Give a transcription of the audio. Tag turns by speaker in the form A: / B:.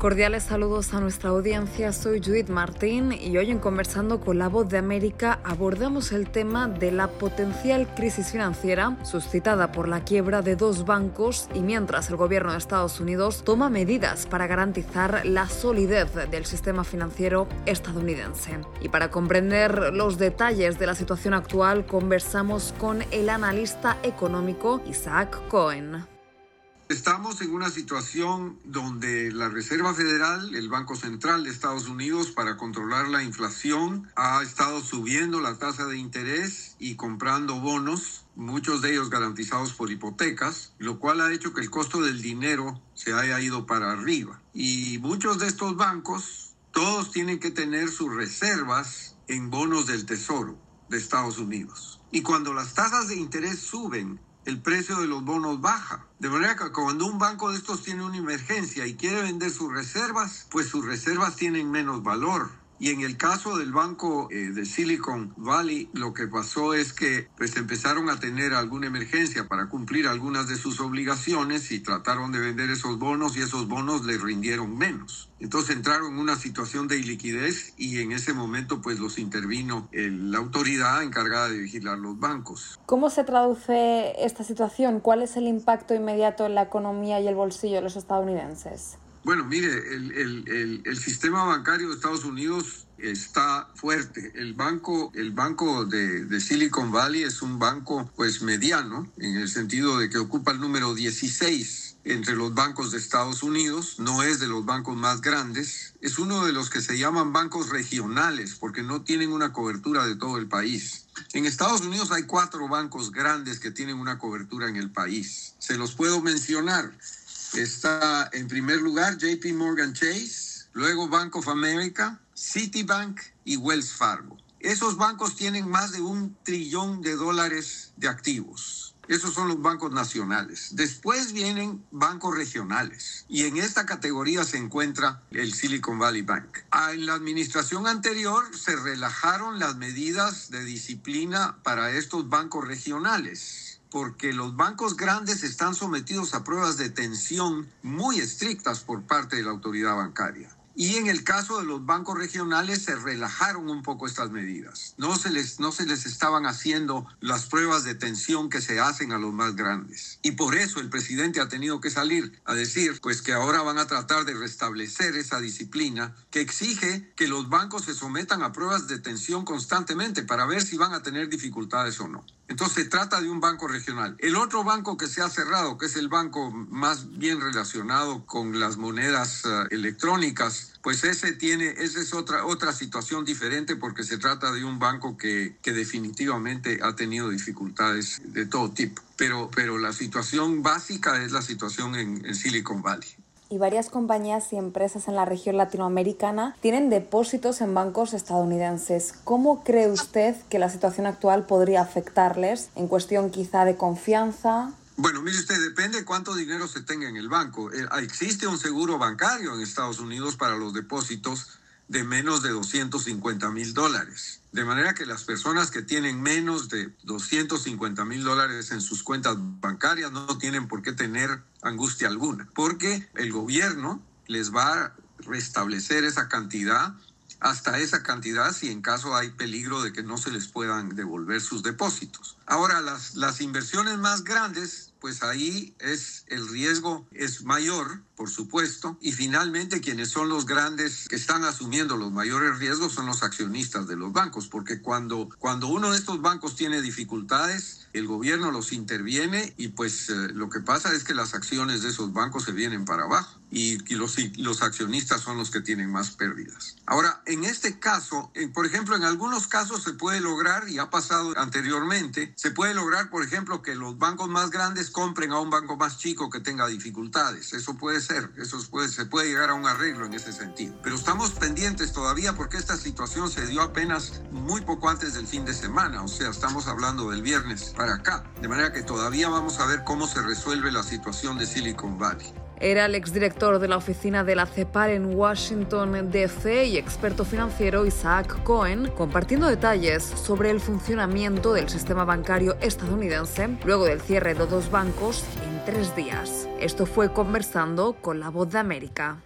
A: Cordiales saludos a nuestra audiencia, soy Judith Martín y hoy en Conversando con la Voz de América abordamos el tema de la potencial crisis financiera suscitada por la quiebra de dos bancos y mientras el gobierno de Estados Unidos toma medidas para garantizar la solidez del sistema financiero estadounidense. Y para comprender los detalles de la situación actual conversamos con el analista económico Isaac Cohen.
B: Estamos en una situación donde la Reserva Federal, el Banco Central de Estados Unidos, para controlar la inflación, ha estado subiendo la tasa de interés y comprando bonos, muchos de ellos garantizados por hipotecas, lo cual ha hecho que el costo del dinero se haya ido para arriba. Y muchos de estos bancos, todos tienen que tener sus reservas en bonos del Tesoro de Estados Unidos. Y cuando las tasas de interés suben, el precio de los bonos baja. De manera que cuando un banco de estos tiene una emergencia y quiere vender sus reservas, pues sus reservas tienen menos valor. Y en el caso del banco eh, de Silicon Valley, lo que pasó es que pues empezaron a tener alguna emergencia para cumplir algunas de sus obligaciones y trataron de vender esos bonos y esos bonos les rindieron menos. Entonces entraron en una situación de iliquidez y en ese momento pues los intervino la autoridad encargada de vigilar los bancos.
A: ¿Cómo se traduce esta situación? ¿Cuál es el impacto inmediato en la economía y el bolsillo de los estadounidenses?
B: Bueno, mire, el, sistema bancario de Estados Unidos está fuerte. El banco, el banco de, Silicon Valley es un banco pues mediano, en el sentido de que ocupa el número 16 entre los bancos de Estados Unidos, no es de los bancos más grandes, es uno de los que se llaman bancos regionales porque no tienen una cobertura de todo el país. En Estados Unidos hay cuatro bancos grandes que tienen una cobertura en el país. Se los puedo mencionar. Está en primer lugar JP Morgan Chase, luego Bank of America, Citibank y Wells Fargo. Esos bancos tienen más de un trillón de dólares de activos. Esos son los bancos nacionales. Después vienen bancos regionales. Y en esta categoría se encuentra el Silicon Valley Bank. Ah, en la administración anterior se relajaron las medidas de disciplina para estos bancos regionales porque los bancos grandes están sometidos a pruebas de tensión muy estrictas por parte de la autoridad bancaria. Y en el caso de los bancos regionales se relajaron un poco estas medidas. No se les, no se les estaban haciendo las pruebas de tensión que se hacen a los más grandes. Y por eso el presidente ha tenido que salir a decir pues que ahora van a tratar de restablecer esa disciplina que exige que los bancos se sometan a pruebas de tensión constantemente para ver si van a tener dificultades o no. Entonces se trata de un banco regional. El otro banco que se ha cerrado, que es el banco más bien relacionado con las monedas uh, electrónicas, pues ese tiene, esa es otra, otra situación diferente porque se trata de un banco que, que definitivamente ha tenido dificultades de todo tipo. Pero, pero la situación básica es la situación en, en Silicon Valley
A: y varias compañías y empresas en la región latinoamericana tienen depósitos en bancos estadounidenses. ¿Cómo cree usted que la situación actual podría afectarles en cuestión quizá de confianza
B: bueno, mire usted, depende cuánto dinero se tenga en el banco. Eh, existe un seguro bancario en Estados Unidos para los depósitos de menos de 250 mil dólares. De manera que las personas que tienen menos de 250 mil dólares en sus cuentas bancarias no tienen por qué tener angustia alguna, porque el gobierno les va a restablecer esa cantidad hasta esa cantidad si en caso hay peligro de que no se les puedan devolver sus depósitos. Ahora, las, las inversiones más grandes pues ahí es el riesgo es mayor, por supuesto, y finalmente quienes son los grandes que están asumiendo los mayores riesgos son los accionistas de los bancos, porque cuando cuando uno de estos bancos tiene dificultades, el gobierno los interviene y pues eh, lo que pasa es que las acciones de esos bancos se vienen para abajo y, los, los accionistas son los que tienen más pérdidas. Ahora, en este caso, por ejemplo, en algunos casos se puede lograr, y ha pasado anteriormente, se puede lograr, por ejemplo, que los bancos más grandes compren a un banco más chico que tenga dificultades. Eso puede ser, eso se puede llegar a un arreglo en ese sentido. Pero estamos pendientes todavía porque esta situación se dio apenas muy poco antes del fin de semana, o sea, estamos hablando del viernes para acá. De manera que todavía vamos a ver cómo se resuelve la situación de Silicon Valley.
A: Era el exdirector de la oficina de la CEPAL en Washington, D.C. y experto financiero Isaac Cohen, compartiendo detalles sobre el funcionamiento del sistema estadounidense luego del cierre de dos bancos en tres días. Esto fue Conversando con la Voz de América.